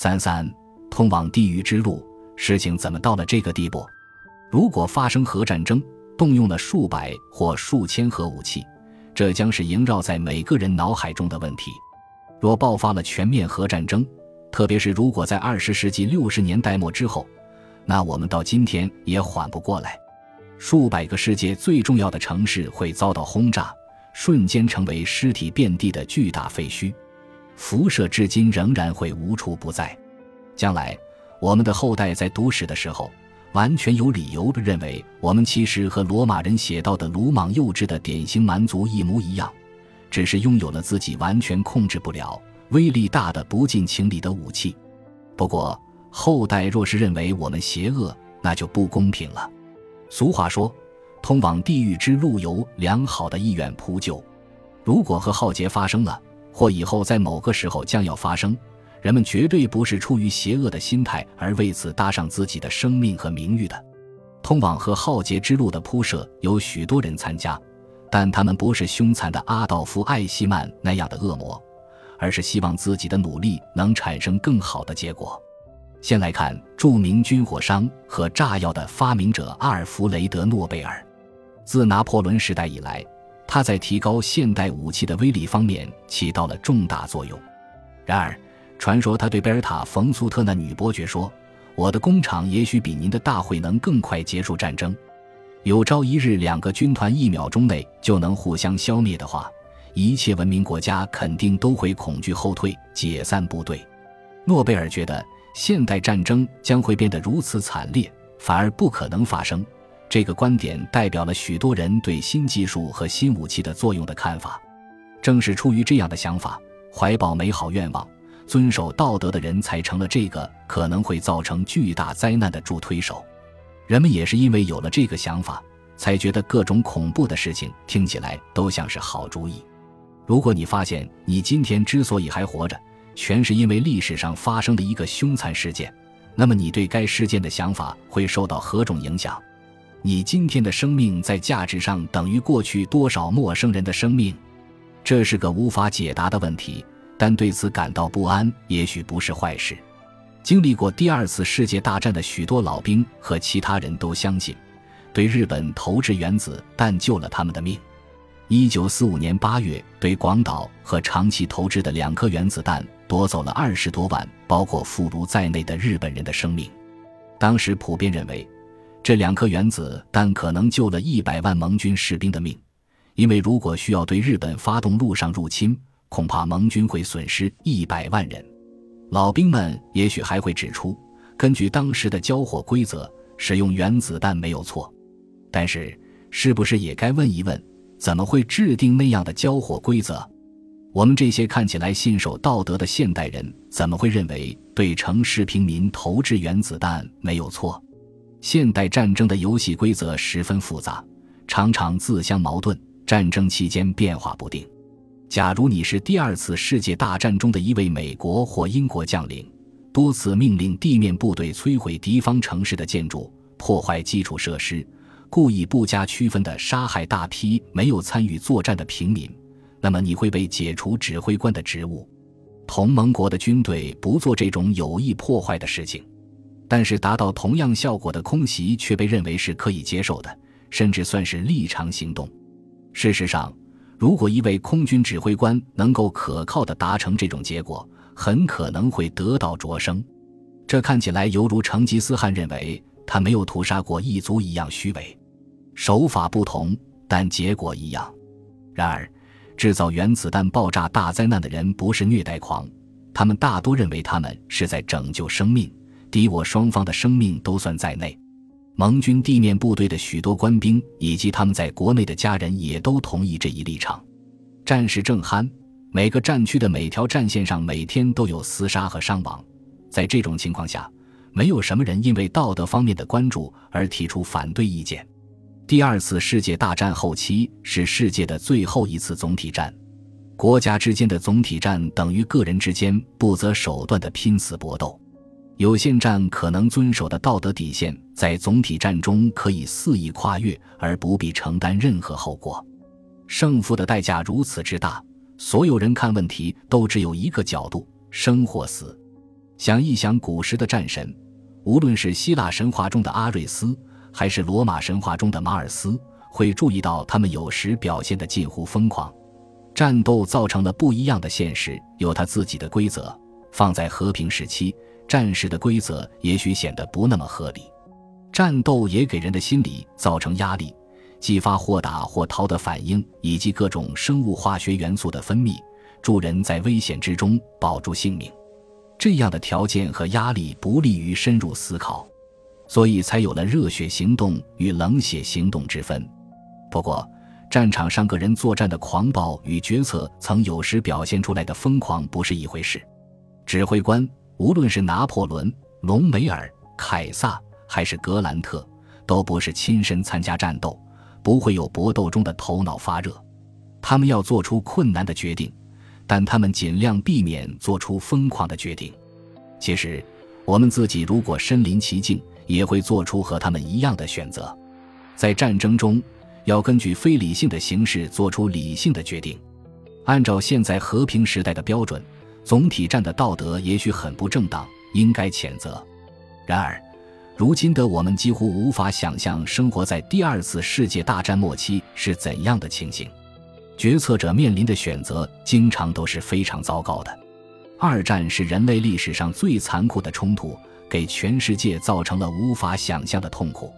三三，通往地狱之路，事情怎么到了这个地步？如果发生核战争，动用了数百或数千核武器，这将是萦绕在每个人脑海中的问题。若爆发了全面核战争，特别是如果在二十世纪六十年代末之后，那我们到今天也缓不过来。数百个世界最重要的城市会遭到轰炸，瞬间成为尸体遍地的巨大废墟，辐射至今仍然会无处不在。将来我们的后代在读史的时候，完全有理由认为我们其实和罗马人写到的鲁莽幼稚的典型蛮族一模一样。只是拥有了自己完全控制不了、威力大的不近情理的武器。不过后代若是认为我们邪恶，那就不公平了。俗话说：“通往地狱之路由良好的意愿铺就。”如果和浩劫发生了，或以后在某个时候将要发生，人们绝对不是出于邪恶的心态而为此搭上自己的生命和名誉的。通往和浩劫之路的铺设，有许多人参加。但他们不是凶残的阿道夫·艾希曼那样的恶魔，而是希望自己的努力能产生更好的结果。先来看著名军火商和炸药的发明者阿尔弗雷德·诺贝尔。自拿破仑时代以来，他在提高现代武器的威力方面起到了重大作用。然而，传说他对贝尔塔·冯苏特那女伯爵说：“我的工厂也许比您的大会能更快结束战争。”有朝一日，两个军团一秒钟内就能互相消灭的话，一切文明国家肯定都会恐惧后退、解散部队。诺贝尔觉得现代战争将会变得如此惨烈，反而不可能发生。这个观点代表了许多人对新技术和新武器的作用的看法。正是出于这样的想法，怀抱美好愿望、遵守道德的人才成了这个可能会造成巨大灾难的助推手。人们也是因为有了这个想法，才觉得各种恐怖的事情听起来都像是好主意。如果你发现你今天之所以还活着，全是因为历史上发生的一个凶残事件，那么你对该事件的想法会受到何种影响？你今天的生命在价值上等于过去多少陌生人的生命？这是个无法解答的问题，但对此感到不安也许不是坏事。经历过第二次世界大战的许多老兵和其他人都相信，对日本投掷原子弹救了他们的命。一九四五年八月，对广岛和长崎投掷的两颗原子弹夺走了二十多万包括俘虏在内的日本人的生命。当时普遍认为，这两颗原子弹可能救了一百万盟军士兵的命，因为如果需要对日本发动陆上入侵，恐怕盟军会损失一百万人。老兵们也许还会指出，根据当时的交火规则，使用原子弹没有错。但是，是不是也该问一问，怎么会制定那样的交火规则？我们这些看起来信守道德的现代人，怎么会认为对城市平民投掷原子弹没有错？现代战争的游戏规则十分复杂，常常自相矛盾，战争期间变化不定。假如你是第二次世界大战中的一位美国或英国将领，多次命令地面部队摧毁敌方城市的建筑、破坏基础设施，故意不加区分地杀害大批没有参与作战的平民，那么你会被解除指挥官的职务。同盟国的军队不做这种有意破坏的事情，但是达到同样效果的空袭却被认为是可以接受的，甚至算是立场行动。事实上。如果一位空军指挥官能够可靠地达成这种结果，很可能会得到擢升。这看起来犹如成吉思汗认为他没有屠杀过异族一样虚伪。手法不同，但结果一样。然而，制造原子弹爆炸大灾难的人不是虐待狂，他们大多认为他们是在拯救生命，敌我双方的生命都算在内。盟军地面部队的许多官兵以及他们在国内的家人也都同意这一立场。战事正酣，每个战区的每条战线上每天都有厮杀和伤亡。在这种情况下，没有什么人因为道德方面的关注而提出反对意见。第二次世界大战后期是世界的最后一次总体战，国家之间的总体战等于个人之间不择手段的拼死搏斗。有限战可能遵守的道德底线，在总体战中可以肆意跨越，而不必承担任何后果。胜负的代价如此之大，所有人看问题都只有一个角度：生或死。想一想古时的战神，无论是希腊神话中的阿瑞斯，还是罗马神话中的马尔斯，会注意到他们有时表现的近乎疯狂。战斗造成了不一样的现实，有它自己的规则。放在和平时期，战时的规则也许显得不那么合理。战斗也给人的心理造成压力，激发或打或逃的反应，以及各种生物化学元素的分泌，助人在危险之中保住性命。这样的条件和压力不利于深入思考，所以才有了热血行动与冷血行动之分。不过，战场上个人作战的狂暴与决策曾有时表现出来的疯狂不是一回事。指挥官，无论是拿破仑、隆美尔、凯撒还是格兰特，都不是亲身参加战斗，不会有搏斗中的头脑发热。他们要做出困难的决定，但他们尽量避免做出疯狂的决定。其实，我们自己如果身临其境，也会做出和他们一样的选择。在战争中，要根据非理性的形式做出理性的决定。按照现在和平时代的标准。总体战的道德也许很不正当，应该谴责。然而，如今的我们几乎无法想象生活在第二次世界大战末期是怎样的情形。决策者面临的选择经常都是非常糟糕的。二战是人类历史上最残酷的冲突，给全世界造成了无法想象的痛苦。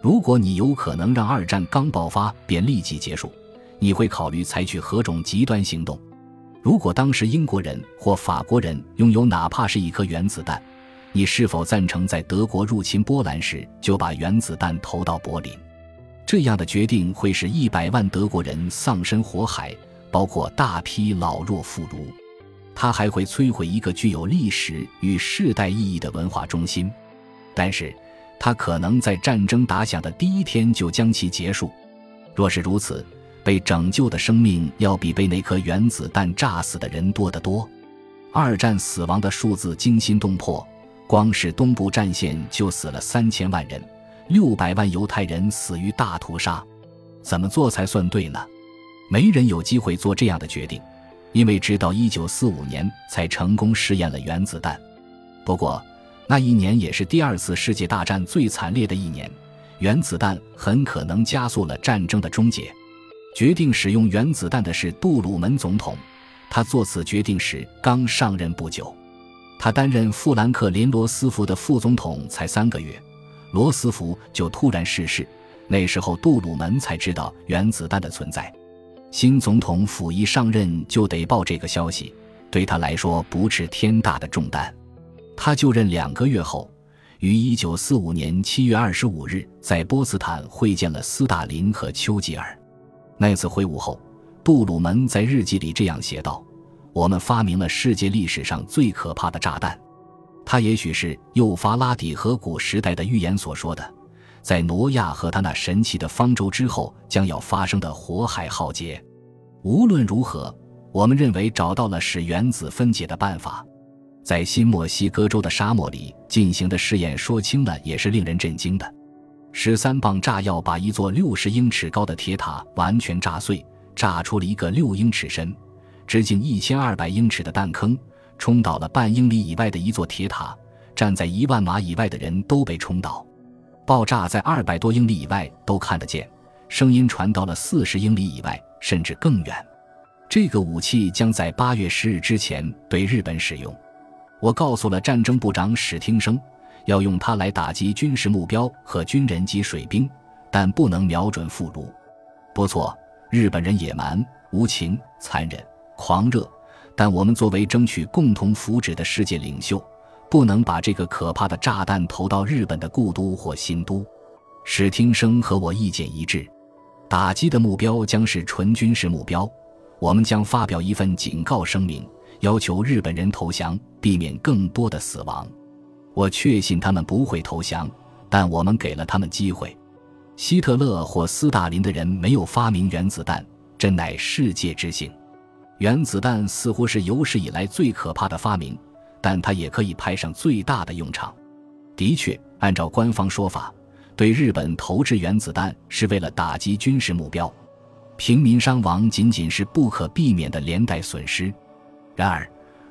如果你有可能让二战刚爆发便立即结束，你会考虑采取何种极端行动？如果当时英国人或法国人拥有哪怕是一颗原子弹，你是否赞成在德国入侵波兰时就把原子弹投到柏林？这样的决定会使一百万德国人丧身火海，包括大批老弱妇孺。它还会摧毁一个具有历史与世代意义的文化中心。但是，它可能在战争打响的第一天就将其结束。若是如此，被拯救的生命要比被那颗原子弹炸死的人多得多。二战死亡的数字惊心动魄，光是东部战线就死了三千万人，六百万犹太人死于大屠杀。怎么做才算对呢？没人有机会做这样的决定，因为直到一九四五年才成功试验了原子弹。不过，那一年也是第二次世界大战最惨烈的一年，原子弹很可能加速了战争的终结。决定使用原子弹的是杜鲁门总统，他做此决定时刚上任不久。他担任富兰克林·罗斯福的副总统才三个月，罗斯福就突然逝世。那时候杜鲁门才知道原子弹的存在。新总统甫一上任就得报这个消息，对他来说不是天大的重担。他就任两个月后，于1945年7月25日在波茨坦会见了斯大林和丘吉尔。那次会晤后，杜鲁门在日记里这样写道：“我们发明了世界历史上最可怕的炸弹。它也许是幼发拉底河谷时代的预言所说的，在挪亚和他那神奇的方舟之后将要发生的火海浩劫。无论如何，我们认为找到了使原子分解的办法。在新墨西哥州的沙漠里进行的试验，说轻了也是令人震惊的。”十三磅炸药把一座六十英尺高的铁塔完全炸碎，炸出了一个六英尺深、直径一千二百英尺的弹坑，冲倒了半英里以外的一座铁塔。站在一万码以外的人都被冲倒。爆炸在二百多英里以外都看得见，声音传到了四十英里以外，甚至更远。这个武器将在八月十日之前对日本使用。我告诉了战争部长史汀生。要用它来打击军事目标和军人及水兵，但不能瞄准俘虏。不错，日本人野蛮、无情、残忍、狂热，但我们作为争取共同福祉的世界领袖，不能把这个可怕的炸弹投到日本的故都或新都。史汀生和我意见一致，打击的目标将是纯军事目标。我们将发表一份警告声明，要求日本人投降，避免更多的死亡。我确信他们不会投降，但我们给了他们机会。希特勒或斯大林的人没有发明原子弹，真乃世界之幸。原子弹似乎是有史以来最可怕的发明，但它也可以派上最大的用场。的确，按照官方说法，对日本投掷原子弹是为了打击军事目标，平民伤亡仅仅是不可避免的连带损失。然而，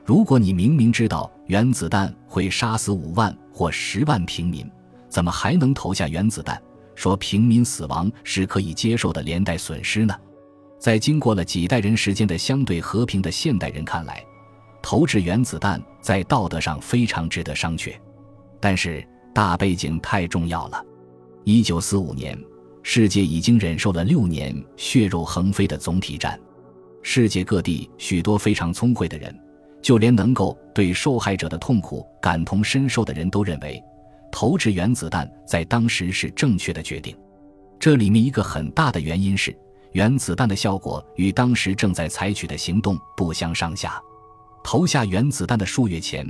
如果你明明知道，原子弹会杀死五万或十万平民，怎么还能投下原子弹？说平民死亡是可以接受的连带损失呢？在经过了几代人时间的相对和平的现代人看来，投掷原子弹在道德上非常值得商榷。但是大背景太重要了。一九四五年，世界已经忍受了六年血肉横飞的总体战，世界各地许多非常聪慧的人。就连能够对受害者的痛苦感同身受的人都认为，投掷原子弹在当时是正确的决定。这里面一个很大的原因是，原子弹的效果与当时正在采取的行动不相上下。投下原子弹的数月前，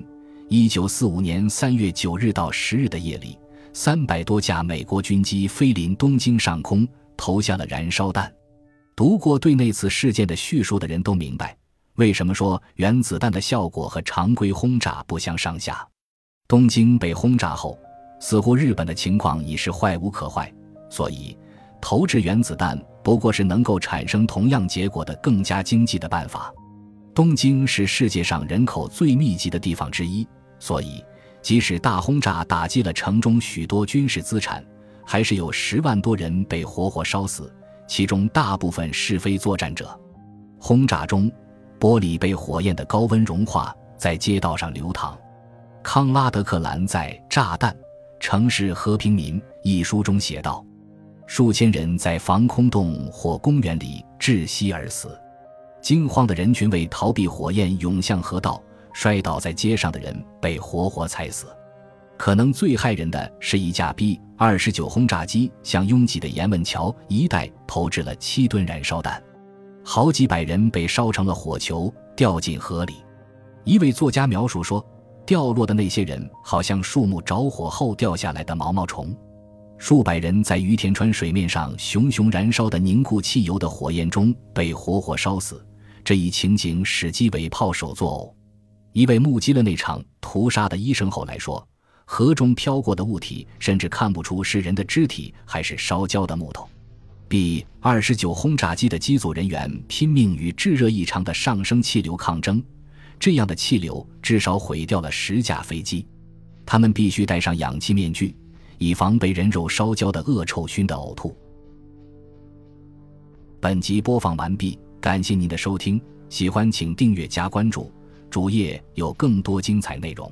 一九四五年三月九日到十日的夜里，三百多架美国军机飞临东京上空，投下了燃烧弹。读过对那次事件的叙述的人都明白。为什么说原子弹的效果和常规轰炸不相上下？东京被轰炸后，似乎日本的情况已是坏无可坏，所以投掷原子弹不过是能够产生同样结果的更加经济的办法。东京是世界上人口最密集的地方之一，所以即使大轰炸打击了城中许多军事资产，还是有十万多人被活活烧死，其中大部分是非作战者。轰炸中。玻璃被火焰的高温融化，在街道上流淌。康拉德克兰在《炸弹、城市和平民》一书中写道：“数千人在防空洞或公园里窒息而死。惊慌的人群为逃避火焰涌向河道，摔倒在街上的人被活活踩死。可能最害人的是一架 B 二十九轰炸机向拥挤的盐问桥一带投掷了七吨燃烧弹。”好几百人被烧成了火球，掉进河里。一位作家描述说，掉落的那些人好像树木着火后掉下来的毛毛虫。数百人在于田川水面上熊熊燃烧的凝固汽油的火焰中被活活烧死。这一情景使鸡尾炮手作呕。一位目击了那场屠杀的医生后来说，河中飘过的物体甚至看不出是人的肢体还是烧焦的木头。B 二十九轰炸机的机组人员拼命与炙热异常的上升气流抗争，这样的气流至少毁掉了十架飞机。他们必须戴上氧气面具，以防被人肉烧焦的恶臭熏得呕吐。本集播放完毕，感谢您的收听，喜欢请订阅加关注，主页有更多精彩内容。